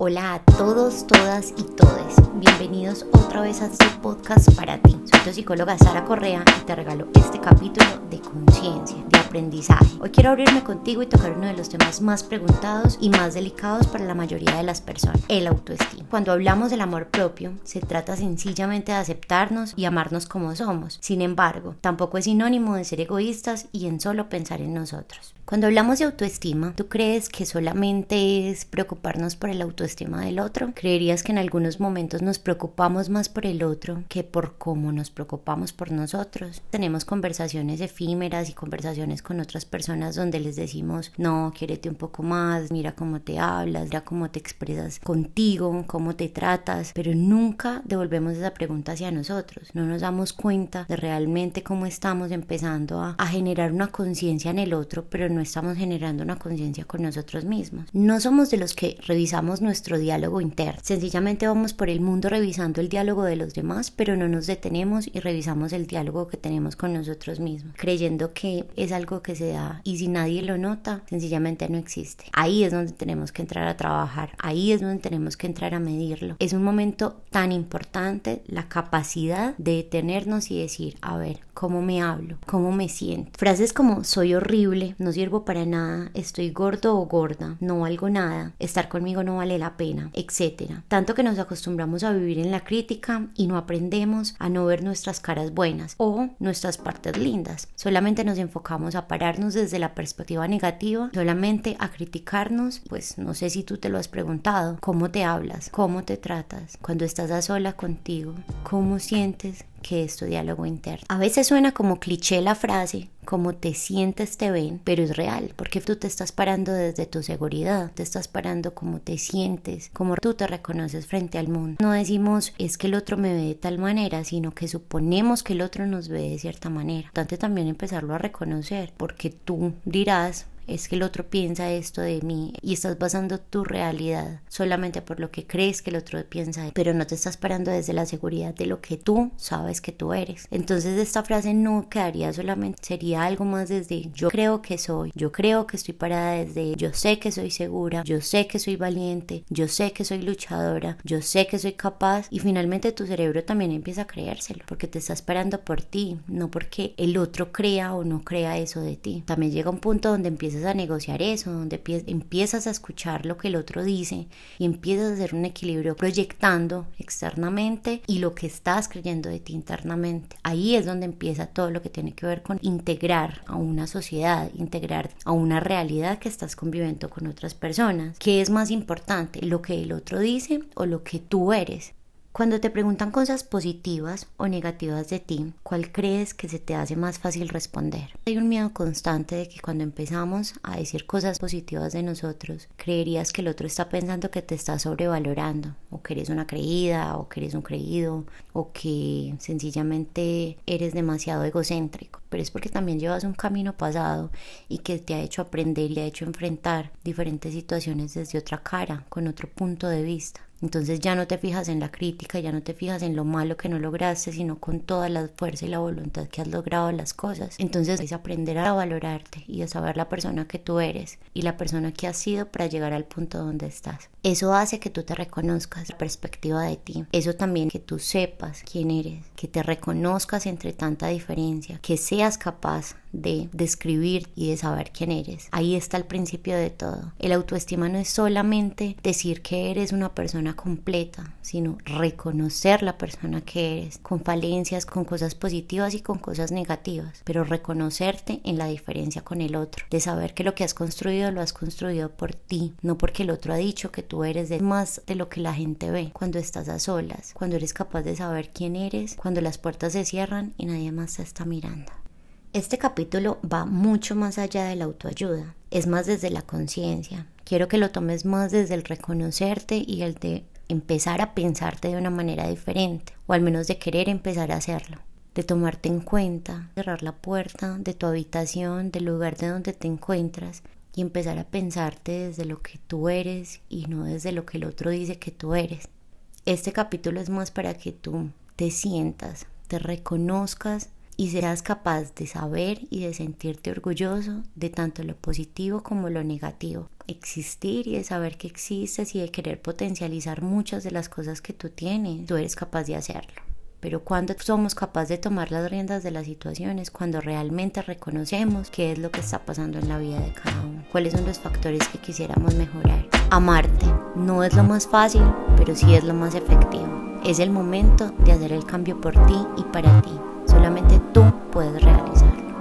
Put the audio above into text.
Hola a todos, todas y todes. Bienvenidos otra vez a este podcast para ti. Soy tu psicóloga Sara Correa y te regalo este capítulo de conciencia, de aprendizaje. Hoy quiero abrirme contigo y tocar uno de los temas más preguntados y más delicados para la mayoría de las personas, el autoestima. Cuando hablamos del amor propio, se trata sencillamente de aceptarnos y amarnos como somos. Sin embargo, tampoco es sinónimo de ser egoístas y en solo pensar en nosotros. Cuando hablamos de autoestima, ¿tú crees que solamente es preocuparnos por el autoestima del otro? ¿Creerías que en algunos momentos nos preocupamos más por el otro que por cómo nos preocupamos por nosotros? Tenemos conversaciones efímeras y conversaciones con otras personas donde les decimos, no, quiérete un poco más, mira cómo te hablas, mira cómo te expresas contigo, cómo te tratas, pero nunca devolvemos esa pregunta hacia nosotros. No nos damos cuenta de realmente cómo estamos empezando a, a generar una conciencia en el otro, pero no estamos generando una conciencia con nosotros mismos. No somos de los que revisamos nuestro diálogo interno. Sencillamente vamos por el mundo revisando el diálogo de los demás, pero no nos detenemos y revisamos el diálogo que tenemos con nosotros mismos, creyendo que es algo que se da y si nadie lo nota, sencillamente no existe. Ahí es donde tenemos que entrar a trabajar, ahí es donde tenemos que entrar a medirlo. Es un momento tan importante la capacidad de detenernos y decir, a ver, ¿cómo me hablo? ¿Cómo me siento? Frases como soy horrible, no sirvo para nada, estoy gordo o gorda, no valgo nada, estar conmigo no vale la pena, etc. Tanto que nos acostumbramos a vivir en la crítica y no aprendemos a no ver nuestras caras buenas o nuestras partes lindas. Solamente nos enfocamos a pararnos desde la perspectiva negativa, solamente a criticarnos, pues no sé si tú te lo has preguntado, cómo te hablas, cómo te tratas, cuando estás a sola contigo, cómo sientes que es tu diálogo interno. A veces suena como cliché la frase, como te sientes te ven, pero es real, porque tú te estás parando desde tu seguridad, te estás parando como te sientes, como tú te reconoces frente al mundo. No decimos es que el otro me ve de tal manera, sino que suponemos que el otro nos ve de cierta manera. Entonces también empezarlo a reconocer, porque tú dirás, es que el otro piensa esto de mí y estás basando tu realidad solamente por lo que crees que el otro piensa, pero no te estás parando desde la seguridad de lo que tú sabes que tú eres. Entonces esta frase no quedaría solamente, sería algo más desde yo creo que soy, yo creo que estoy parada desde yo sé que soy segura, yo sé que soy valiente, yo sé que soy luchadora, yo sé que soy capaz y finalmente tu cerebro también empieza a creérselo porque te estás parando por ti, no porque el otro crea o no crea eso de ti. También llega un punto donde empiezas a negociar eso, donde empiezas a escuchar lo que el otro dice y empiezas a hacer un equilibrio proyectando externamente y lo que estás creyendo de ti internamente. Ahí es donde empieza todo lo que tiene que ver con integrar a una sociedad, integrar a una realidad que estás conviviendo con otras personas. ¿Qué es más importante, lo que el otro dice o lo que tú eres? Cuando te preguntan cosas positivas o negativas de ti, ¿cuál crees que se te hace más fácil responder? Hay un miedo constante de que cuando empezamos a decir cosas positivas de nosotros, creerías que el otro está pensando que te está sobrevalorando, o que eres una creída, o que eres un creído, o que sencillamente eres demasiado egocéntrico. Pero es porque también llevas un camino pasado y que te ha hecho aprender y ha hecho enfrentar diferentes situaciones desde otra cara, con otro punto de vista. Entonces ya no te fijas en la crítica, ya no te fijas en lo malo que no lograste, sino con toda la fuerza y la voluntad que has logrado las cosas. Entonces es aprender a valorarte y a saber la persona que tú eres y la persona que has sido para llegar al punto donde estás. Eso hace que tú te reconozcas la perspectiva de ti. Eso también que tú sepas quién eres, que te reconozcas entre tanta diferencia, que seas capaz de describir y de saber quién eres. Ahí está el principio de todo. El autoestima no es solamente decir que eres una persona completa, sino reconocer la persona que eres, con falencias, con cosas positivas y con cosas negativas, pero reconocerte en la diferencia con el otro, de saber que lo que has construido lo has construido por ti, no porque el otro ha dicho que tú eres de más de lo que la gente ve cuando estás a solas, cuando eres capaz de saber quién eres, cuando las puertas se cierran y nadie más te está mirando. Este capítulo va mucho más allá de la autoayuda, es más desde la conciencia. Quiero que lo tomes más desde el reconocerte y el de empezar a pensarte de una manera diferente, o al menos de querer empezar a hacerlo, de tomarte en cuenta, cerrar la puerta de tu habitación, del lugar de donde te encuentras y empezar a pensarte desde lo que tú eres y no desde lo que el otro dice que tú eres. Este capítulo es más para que tú te sientas, te reconozcas y serás capaz de saber y de sentirte orgulloso de tanto lo positivo como lo negativo. Existir y de saber que existes y de querer potencializar muchas de las cosas que tú tienes, tú eres capaz de hacerlo. Pero cuando somos capaces de tomar las riendas de las situaciones, cuando realmente reconocemos qué es lo que está pasando en la vida de cada uno, cuáles son los factores que quisiéramos mejorar. Amarte no es lo más fácil, pero sí es lo más efectivo. Es el momento de hacer el cambio por ti y para ti. Solamente tú puedes realizar.